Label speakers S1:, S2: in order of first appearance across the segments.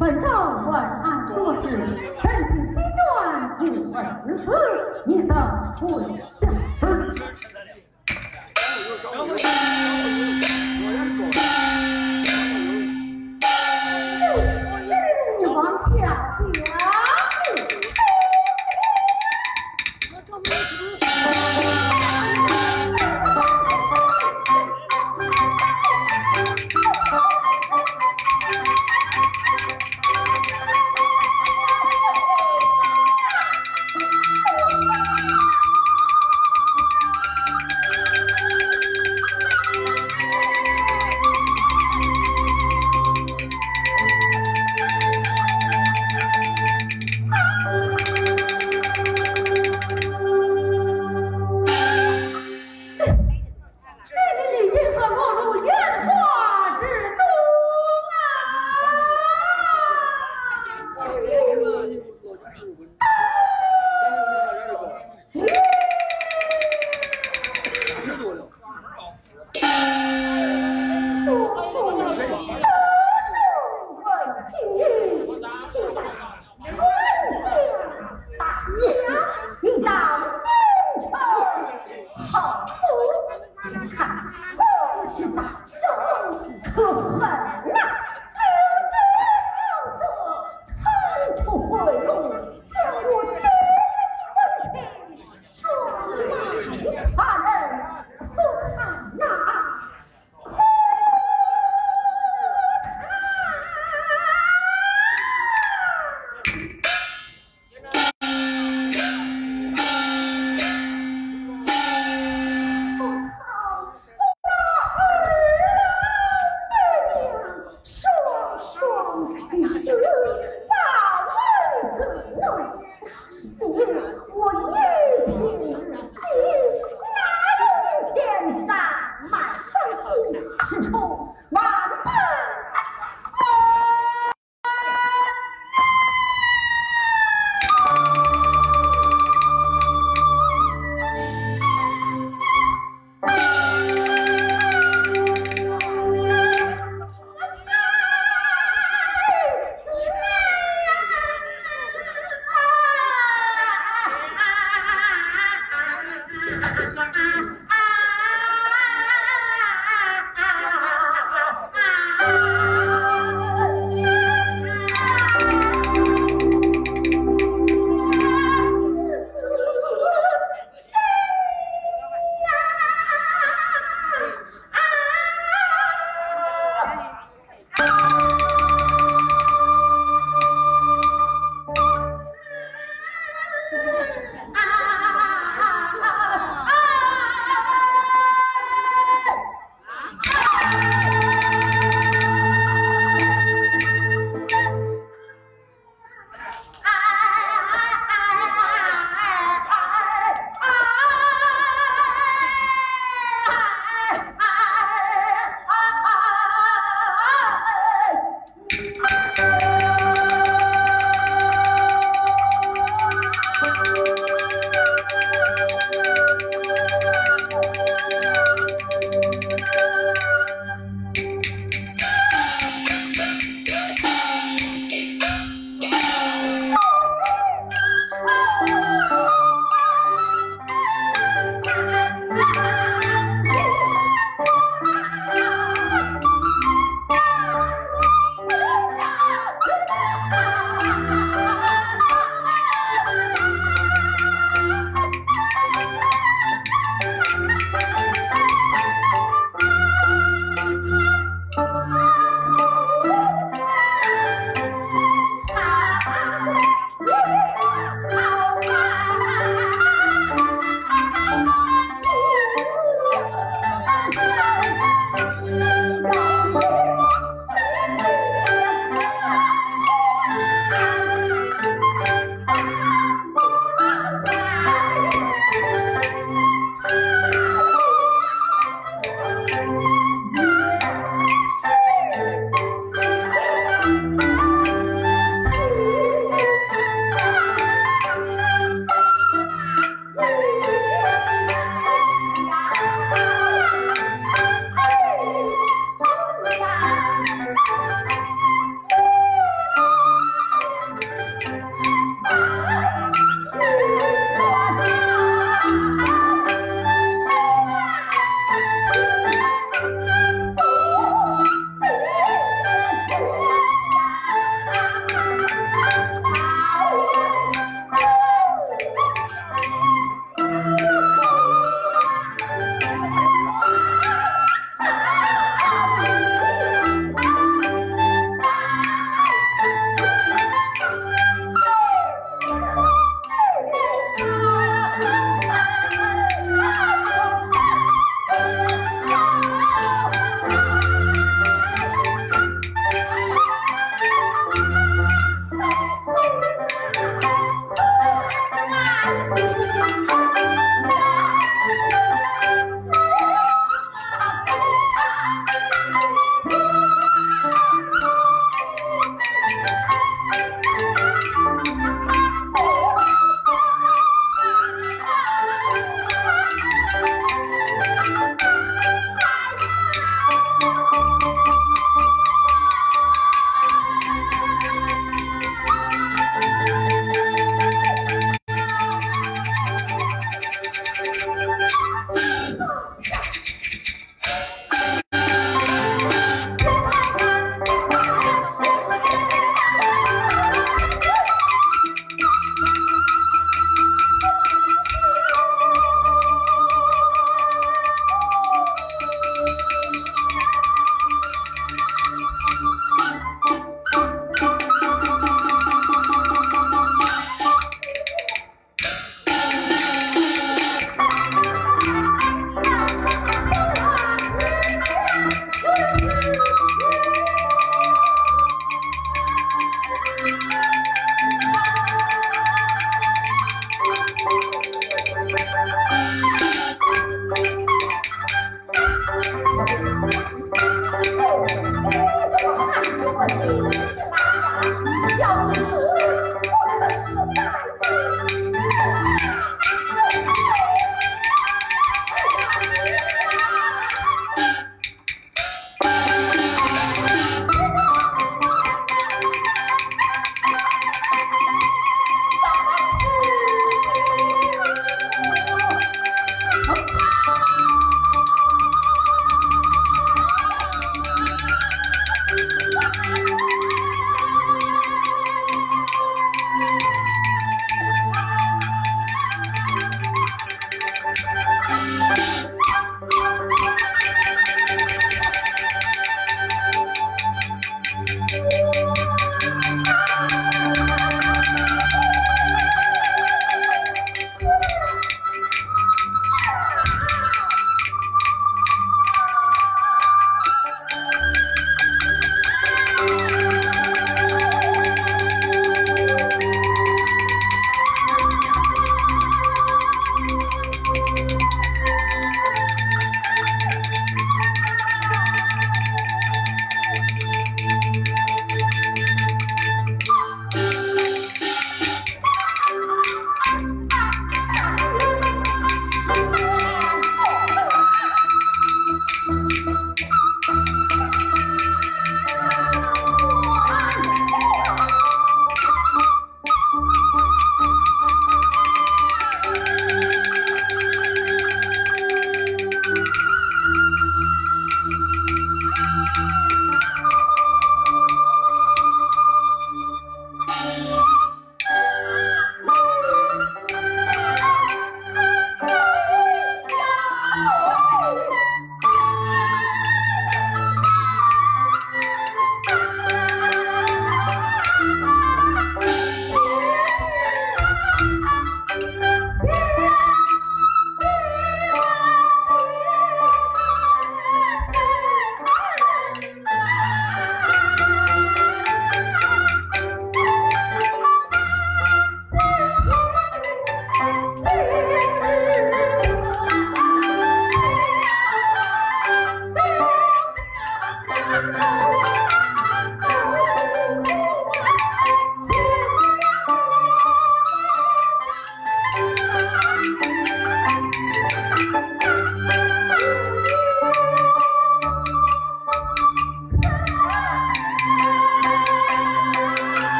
S1: 本朝万安，多事臣请闭卷，有言无你，念恩悔相思。
S2: 不是大圣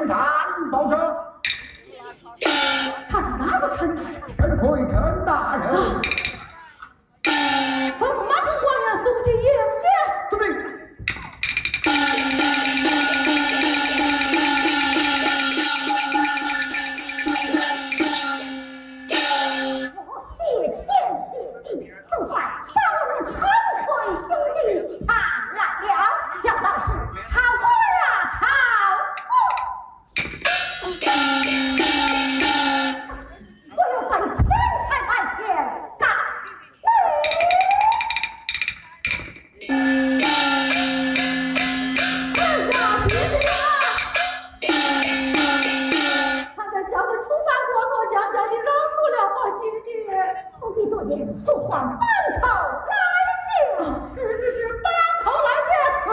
S3: 之点战报
S2: 奴婢多言，素唤班头来见，
S1: 是是是，班头来见。嗯。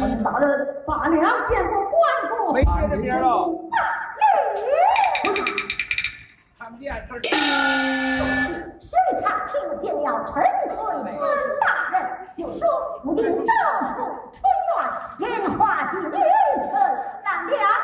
S3: 我的
S1: 见过官府，没贴着边儿啊。
S2: 看不见。听见了陈贵春大人，就说不定丈夫。烟花几连成三两。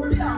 S3: 跪